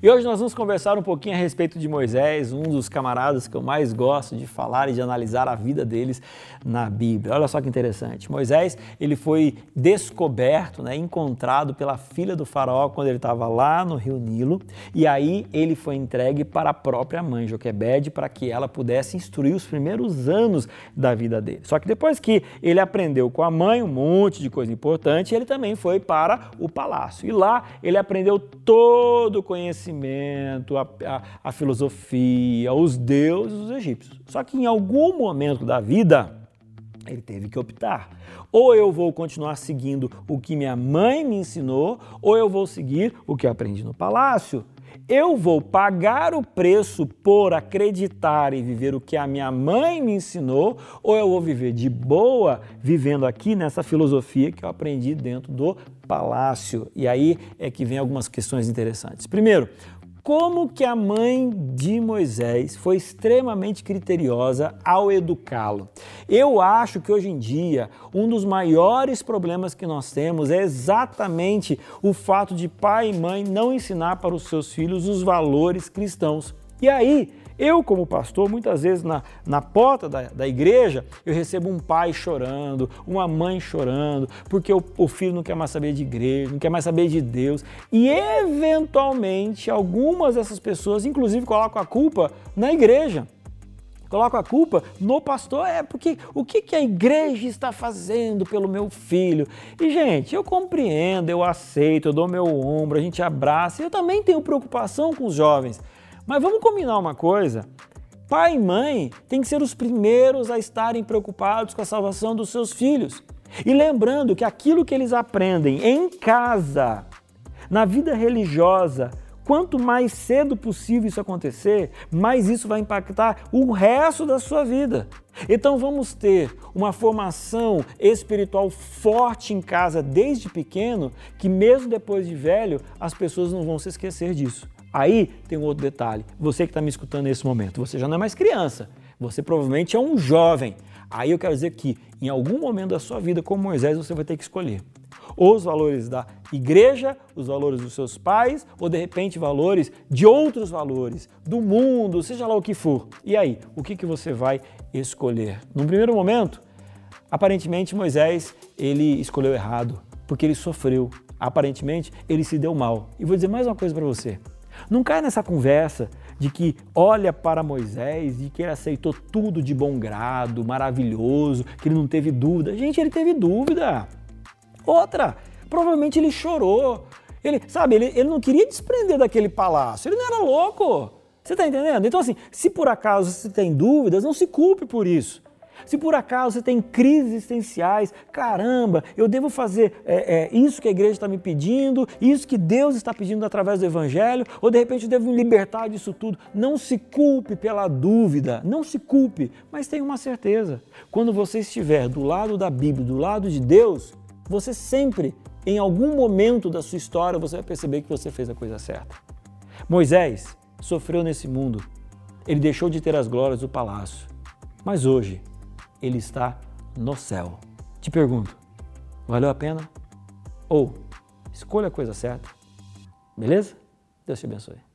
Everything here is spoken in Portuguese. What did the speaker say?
E hoje nós vamos conversar um pouquinho a respeito de Moisés, um dos camaradas que eu mais gosto de falar e de analisar a vida deles na Bíblia. Olha só que interessante. Moisés, ele foi descoberto, né, encontrado pela filha do faraó quando ele estava lá no rio Nilo, e aí ele foi entregue para a própria mãe Joquebede para que ela pudesse instruir os primeiros anos da vida dele. Só que depois que ele aprendeu com a mãe um monte de coisa importante, ele também foi para o palácio. E lá ele aprendeu todo o conhecimento conhecimento, a, a, a filosofia, os deuses os egípcios. Só que em algum momento da vida, ele teve que optar. Ou eu vou continuar seguindo o que minha mãe me ensinou, ou eu vou seguir o que eu aprendi no palácio. Eu vou pagar o preço por acreditar e viver o que a minha mãe me ensinou, ou eu vou viver de boa, vivendo aqui nessa filosofia que eu aprendi dentro do palácio. E aí é que vem algumas questões interessantes. Primeiro, como que a mãe de Moisés foi extremamente criteriosa ao educá-lo. Eu acho que hoje em dia um dos maiores problemas que nós temos é exatamente o fato de pai e mãe não ensinar para os seus filhos os valores cristãos. E aí eu, como pastor, muitas vezes na, na porta da, da igreja, eu recebo um pai chorando, uma mãe chorando, porque o, o filho não quer mais saber de igreja, não quer mais saber de Deus. E, eventualmente, algumas dessas pessoas, inclusive, colocam a culpa na igreja coloco a culpa no pastor, é porque o que, que a igreja está fazendo pelo meu filho? E, gente, eu compreendo, eu aceito, eu dou meu ombro, a gente abraça, eu também tenho preocupação com os jovens. Mas vamos combinar uma coisa: pai e mãe têm que ser os primeiros a estarem preocupados com a salvação dos seus filhos. E lembrando que aquilo que eles aprendem em casa, na vida religiosa, quanto mais cedo possível isso acontecer, mais isso vai impactar o resto da sua vida. Então vamos ter uma formação espiritual forte em casa desde pequeno, que mesmo depois de velho, as pessoas não vão se esquecer disso. Aí tem um outro detalhe. Você que está me escutando nesse momento, você já não é mais criança. Você provavelmente é um jovem. Aí eu quero dizer que em algum momento da sua vida, como Moisés, você vai ter que escolher os valores da igreja, os valores dos seus pais, ou de repente valores de outros valores, do mundo, seja lá o que for. E aí, o que, que você vai escolher? Num primeiro momento, aparentemente Moisés ele escolheu errado, porque ele sofreu. Aparentemente, ele se deu mal. E vou dizer mais uma coisa para você. Não cai nessa conversa de que olha para Moisés e que ele aceitou tudo de bom grado, maravilhoso, que ele não teve dúvida. Gente, ele teve dúvida. Outra, provavelmente ele chorou. Ele, sabe, ele, ele não queria desprender daquele palácio, ele não era louco. Você está entendendo? Então, assim, se por acaso você tem dúvidas, não se culpe por isso. Se por acaso você tem crises existenciais, caramba, eu devo fazer é, é, isso que a igreja está me pedindo, isso que Deus está pedindo através do Evangelho, ou de repente eu devo me libertar disso tudo. Não se culpe pela dúvida, não se culpe, mas tenha uma certeza: quando você estiver do lado da Bíblia, do lado de Deus, você sempre, em algum momento da sua história, você vai perceber que você fez a coisa certa. Moisés sofreu nesse mundo, ele deixou de ter as glórias do palácio, mas hoje ele está no céu. Te pergunto, valeu a pena? Ou escolha a coisa certa? Beleza? Deus te abençoe.